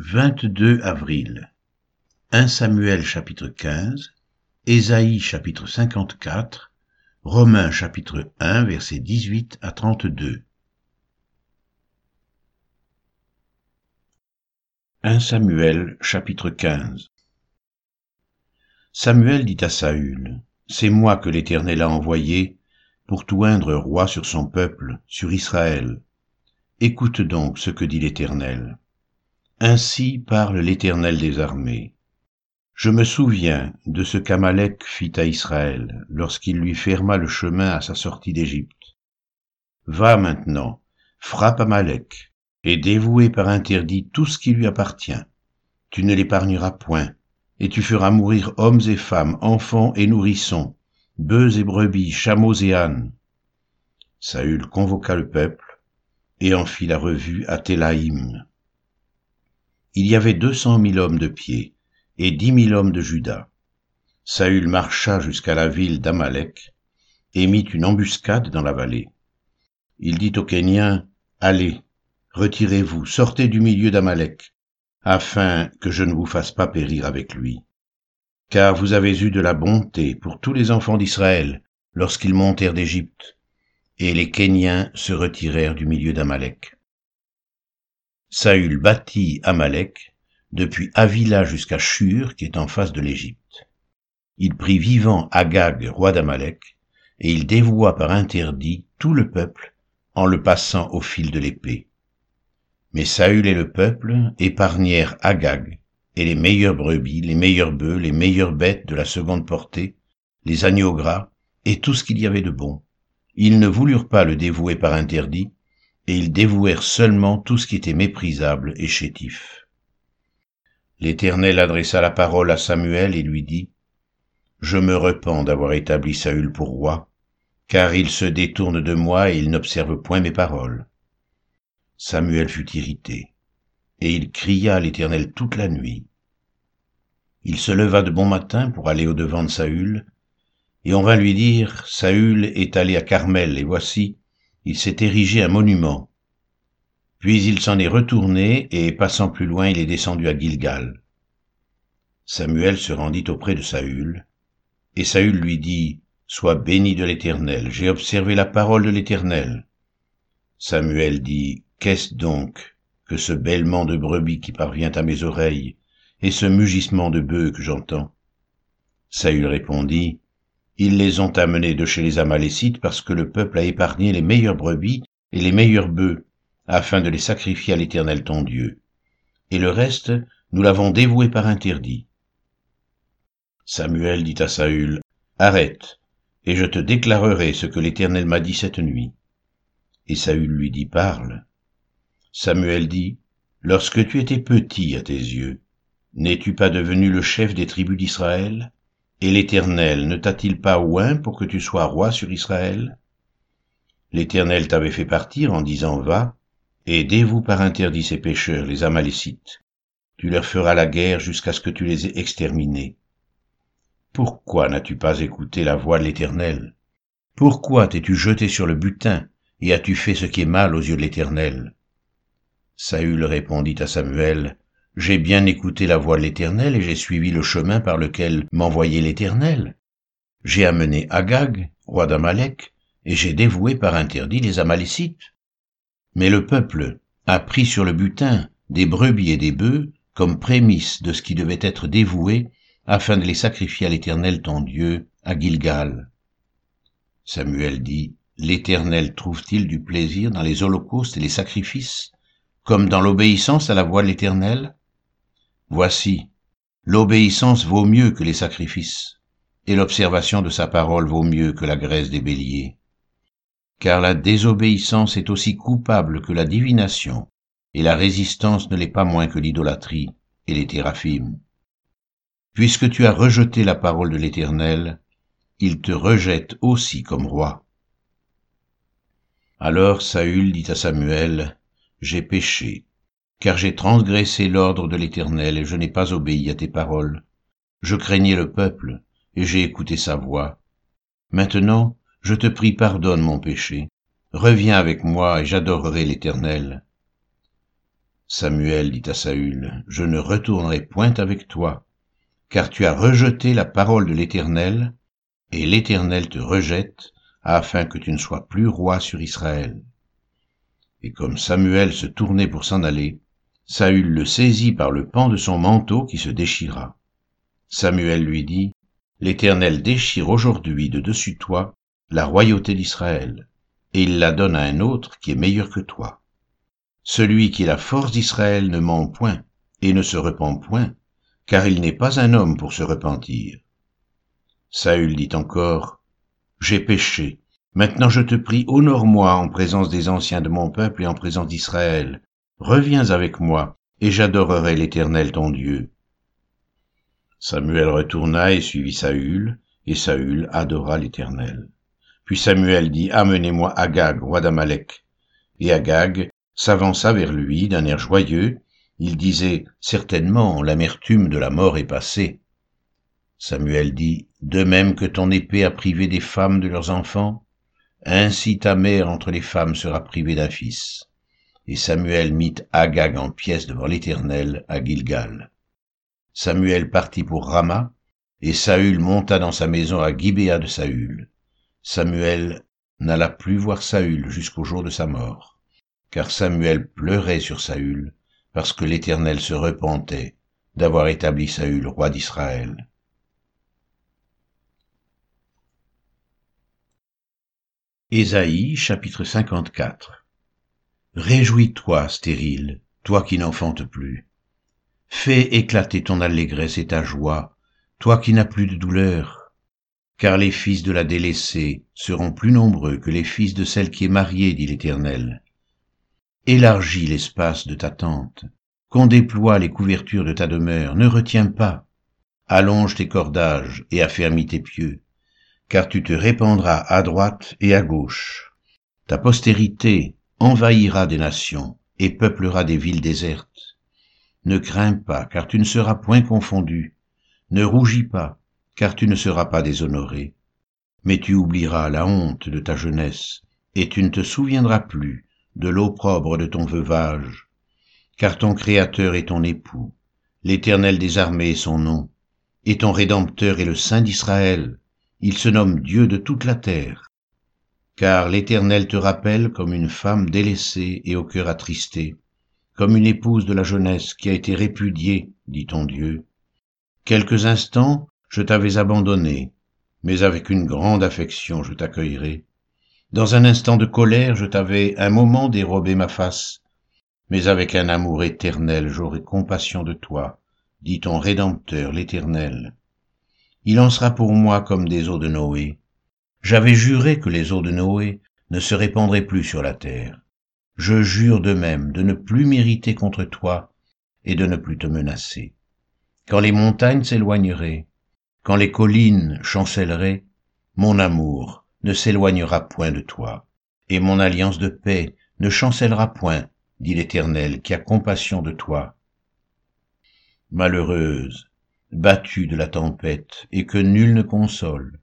22 avril 1 Samuel chapitre 15 Ésaïe chapitre 54 Romains chapitre 1 versets 18 à 32 1 Samuel chapitre 15 Samuel dit à Saül, C'est moi que l'Éternel a envoyé pour t'oindre roi sur son peuple, sur Israël. Écoute donc ce que dit l'Éternel. Ainsi parle l'Éternel des armées. Je me souviens de ce qu'Amalek fit à Israël lorsqu'il lui ferma le chemin à sa sortie d'Égypte. Va maintenant, frappe Amalek, et dévouez par interdit tout ce qui lui appartient. Tu ne l'épargneras point, et tu feras mourir hommes et femmes, enfants et nourrissons, bœufs et brebis, chameaux et ânes. Saül convoqua le peuple, et en fit la revue à Télaïm il y avait deux cent mille hommes de pied et dix mille hommes de Juda. Saül marcha jusqu'à la ville d'Amalek et mit une embuscade dans la vallée. Il dit aux Kéniens, Allez, retirez-vous, sortez du milieu d'Amalek, afin que je ne vous fasse pas périr avec lui. Car vous avez eu de la bonté pour tous les enfants d'Israël lorsqu'ils montèrent d'Égypte, et les Kéniens se retirèrent du milieu d'Amalek. Saül bâtit Amalek depuis Avila jusqu'à Shur qui est en face de l'Égypte. Il prit vivant Agag, roi d'Amalek, et il dévoua par interdit tout le peuple en le passant au fil de l'épée. Mais Saül et le peuple épargnèrent Agag, et les meilleures brebis, les meilleurs bœufs, les meilleures bêtes de la seconde portée, les agneaux gras, et tout ce qu'il y avait de bon. Ils ne voulurent pas le dévouer par interdit, et ils dévouèrent seulement tout ce qui était méprisable et chétif. L'Éternel adressa la parole à Samuel et lui dit, Je me repens d'avoir établi Saül pour roi, car il se détourne de moi et il n'observe point mes paroles. Samuel fut irrité, et il cria à l'Éternel toute la nuit. Il se leva de bon matin pour aller au-devant de Saül, et on vint lui dire, Saül est allé à Carmel, et voici, il s'est érigé un monument. Puis il s'en est retourné, et passant plus loin, il est descendu à Gilgal. Samuel se rendit auprès de Saül, et Saül lui dit, Sois béni de l'Éternel, j'ai observé la parole de l'Éternel. Samuel dit, Qu'est-ce donc que ce bêlement de brebis qui parvient à mes oreilles, et ce mugissement de bœufs que j'entends? Saül répondit, ils les ont amenés de chez les Amalécites parce que le peuple a épargné les meilleures brebis et les meilleurs bœufs, afin de les sacrifier à l'Éternel ton Dieu. Et le reste, nous l'avons dévoué par interdit. Samuel dit à Saül, Arrête, et je te déclarerai ce que l'Éternel m'a dit cette nuit. Et Saül lui dit, Parle. Samuel dit, Lorsque tu étais petit à tes yeux, n'es-tu pas devenu le chef des tribus d'Israël? Et l'Éternel ne t'a-t-il pas oint pour que tu sois roi sur Israël? L'Éternel t'avait fait partir en disant Va, et dévoue par interdit ces pécheurs, les Amalécites. Tu leur feras la guerre jusqu'à ce que tu les aies exterminés. Pourquoi n'as-tu pas écouté la voix de l'Éternel? Pourquoi t'es-tu jeté sur le butin, et as-tu fait ce qui est mal aux yeux de l'Éternel? Saül répondit à Samuel, j'ai bien écouté la voix de l'Éternel et j'ai suivi le chemin par lequel m'envoyait l'Éternel. J'ai amené Agag, roi d'Amalek, et j'ai dévoué par interdit les Amalécites. Mais le peuple a pris sur le butin des brebis et des bœufs comme prémisse de ce qui devait être dévoué afin de les sacrifier à l'Éternel ton Dieu à Gilgal. Samuel dit, L'Éternel trouve-t-il du plaisir dans les holocaustes et les sacrifices, comme dans l'obéissance à la voix de l'Éternel? Voici, l'obéissance vaut mieux que les sacrifices, et l'observation de sa parole vaut mieux que la graisse des béliers. Car la désobéissance est aussi coupable que la divination, et la résistance ne l'est pas moins que l'idolâtrie et les théraphimes. Puisque tu as rejeté la parole de l'Éternel, il te rejette aussi comme roi. Alors Saül dit à Samuel, J'ai péché, car j'ai transgressé l'ordre de l'Éternel et je n'ai pas obéi à tes paroles. Je craignais le peuple, et j'ai écouté sa voix. Maintenant, je te prie pardonne mon péché. Reviens avec moi et j'adorerai l'Éternel. Samuel dit à Saül, Je ne retournerai point avec toi, car tu as rejeté la parole de l'Éternel, et l'Éternel te rejette, afin que tu ne sois plus roi sur Israël. Et comme Samuel se tournait pour s'en aller, Saül le saisit par le pan de son manteau qui se déchira. Samuel lui dit, L'Éternel déchire aujourd'hui de dessus toi la royauté d'Israël, et il la donne à un autre qui est meilleur que toi. Celui qui est la force d'Israël ne ment point et ne se repent point, car il n'est pas un homme pour se repentir. Saül dit encore, J'ai péché, maintenant je te prie, honore-moi en présence des anciens de mon peuple et en présence d'Israël. Reviens avec moi, et j'adorerai l'Éternel ton Dieu. Samuel retourna et suivit Saül, et Saül adora l'Éternel. Puis Samuel dit, Amenez-moi Agag, roi d'Amalek. Et Agag s'avança vers lui d'un air joyeux. Il disait, Certainement, l'amertume de la mort est passée. Samuel dit, De même que ton épée a privé des femmes de leurs enfants, ainsi ta mère entre les femmes sera privée d'un fils. Et Samuel mit Agag en pièces devant l'Éternel à Gilgal. Samuel partit pour Rama, et Saül monta dans sa maison à Gibéa de Saül. Samuel n'alla plus voir Saül jusqu'au jour de sa mort car Samuel pleurait sur Saül, parce que l'Éternel se repentait d'avoir établi Saül roi d'Israël. Ésaïe chapitre 54 Réjouis-toi, stérile, toi qui n'enfantes plus. Fais éclater ton allégresse et ta joie, toi qui n'as plus de douleur. Car les fils de la délaissée seront plus nombreux que les fils de celle qui est mariée, dit l'Éternel. Élargis l'espace de ta tente, qu'on déploie les couvertures de ta demeure, ne retiens pas, allonge tes cordages et affermis tes pieux, car tu te répandras à droite et à gauche. Ta postérité envahira des nations et peuplera des villes désertes. Ne crains pas, car tu ne seras point confondu, ne rougis pas, car tu ne seras pas déshonoré, mais tu oublieras la honte de ta jeunesse, et tu ne te souviendras plus de l'opprobre de ton veuvage, car ton Créateur est ton époux, l'Éternel des armées est son nom, et ton Rédempteur est le Saint d'Israël, il se nomme Dieu de toute la terre. Car l'Éternel te rappelle comme une femme délaissée et au cœur attristé, comme une épouse de la jeunesse qui a été répudiée, dit ton Dieu. Quelques instants, je t'avais abandonné, mais avec une grande affection je t'accueillerai. Dans un instant de colère, je t'avais un moment dérobé ma face, mais avec un amour éternel j'aurai compassion de toi, dit ton Rédempteur l'Éternel. Il en sera pour moi comme des eaux de Noé. J'avais juré que les eaux de Noé ne se répandraient plus sur la terre. Je jure de même de ne plus m'irriter contre toi et de ne plus te menacer. Quand les montagnes s'éloigneraient, quand les collines chancelleraient, mon amour ne s'éloignera point de toi, et mon alliance de paix ne chancellera point, dit l'Éternel, qui a compassion de toi. Malheureuse, battue de la tempête, et que nul ne console,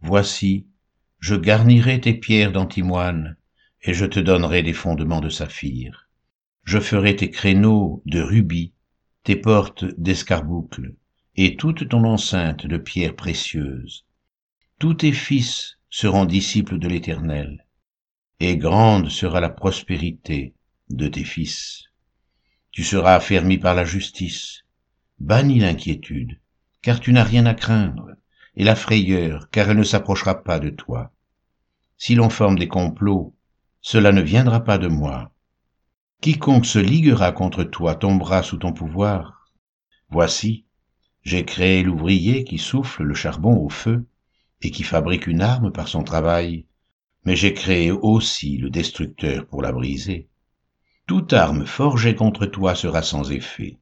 voici, je garnirai tes pierres d'antimoine, et je te donnerai des fondements de saphir. Je ferai tes créneaux de rubis, tes portes d'escarboucles, et toute ton enceinte de pierres précieuses. Tous tes fils seront disciples de l'Éternel, et grande sera la prospérité de tes fils. Tu seras affermi par la justice, bannis l'inquiétude, car tu n'as rien à craindre, et la frayeur, car elle ne s'approchera pas de toi. Si l'on forme des complots, cela ne viendra pas de moi. Quiconque se liguera contre toi tombera sous ton pouvoir. Voici, j'ai créé l'ouvrier qui souffle le charbon au feu, et qui fabrique une arme par son travail, mais j'ai créé aussi le destructeur pour la briser. Toute arme forgée contre toi sera sans effet,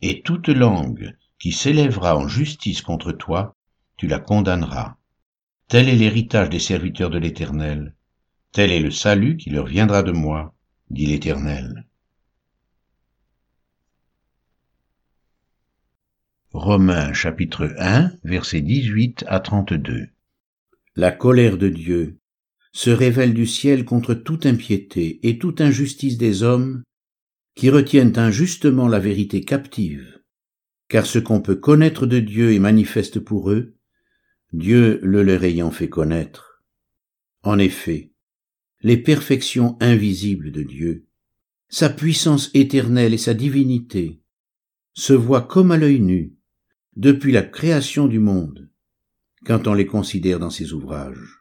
et toute langue qui s'élèvera en justice contre toi, tu la condamneras. Tel est l'héritage des serviteurs de l'Éternel, tel est le salut qui leur viendra de moi, dit l'Éternel. Romains chapitre 1 versets 18 à 32 La colère de Dieu se révèle du ciel contre toute impiété et toute injustice des hommes qui retiennent injustement la vérité captive, car ce qu'on peut connaître de Dieu est manifeste pour eux, Dieu le leur ayant fait connaître. En effet, les perfections invisibles de Dieu, sa puissance éternelle et sa divinité, se voient comme à l'œil nu, depuis la création du monde, quand on les considère dans ses ouvrages.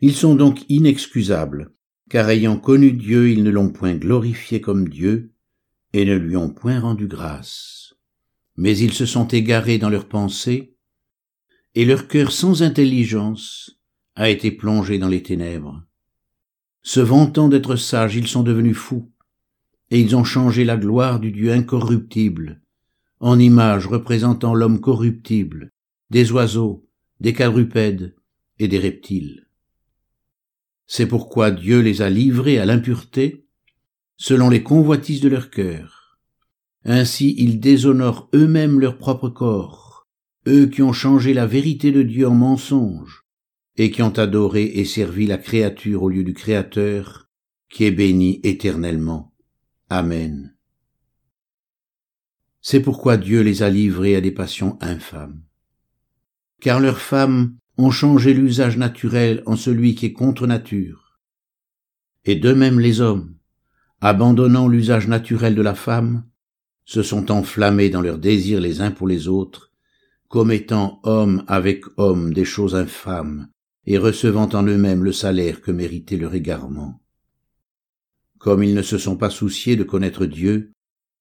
Ils sont donc inexcusables, car ayant connu Dieu, ils ne l'ont point glorifié comme Dieu, et ne lui ont point rendu grâce. Mais ils se sont égarés dans leurs pensées, et leur cœur sans intelligence a été plongé dans les ténèbres. Se vantant d'être sages, ils sont devenus fous, et ils ont changé la gloire du Dieu incorruptible, en image représentant l'homme corruptible, des oiseaux, des quadrupèdes et des reptiles. C'est pourquoi Dieu les a livrés à l'impureté, selon les convoitises de leur cœur. Ainsi ils déshonorent eux-mêmes leur propre corps, eux qui ont changé la vérité de Dieu en mensonge, et qui ont adoré et servi la créature au lieu du Créateur, qui est béni éternellement. Amen. C'est pourquoi Dieu les a livrés à des passions infâmes. Car leurs femmes ont changé l'usage naturel en celui qui est contre nature. Et de même les hommes, abandonnant l'usage naturel de la femme, se sont enflammés dans leurs désirs les uns pour les autres, commettant homme avec homme des choses infâmes, et recevant en eux-mêmes le salaire que méritait leur égarement. Comme ils ne se sont pas souciés de connaître Dieu,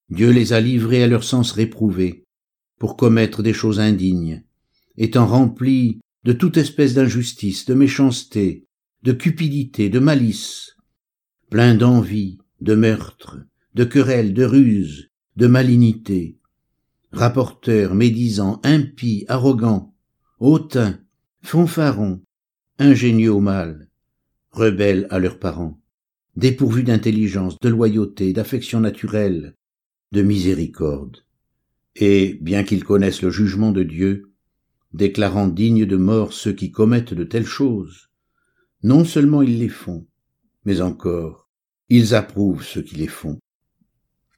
Dieu les a livrés à leur sens réprouvé, pour commettre des choses indignes, étant remplis de toute espèce d'injustice, de méchanceté, de cupidité, de malice, plein d'envie, de meurtre, de querelles, de ruses, de malignité, rapporteurs, médisants, impies, arrogants, hautains, fanfarons, ingénieux au mal, rebelles à leurs parents, dépourvus d'intelligence, de loyauté, d'affection naturelle, de miséricorde. Et, bien qu'ils connaissent le jugement de Dieu, déclarant dignes de mort ceux qui commettent de telles choses. Non seulement ils les font, mais encore ils approuvent ceux qui les font.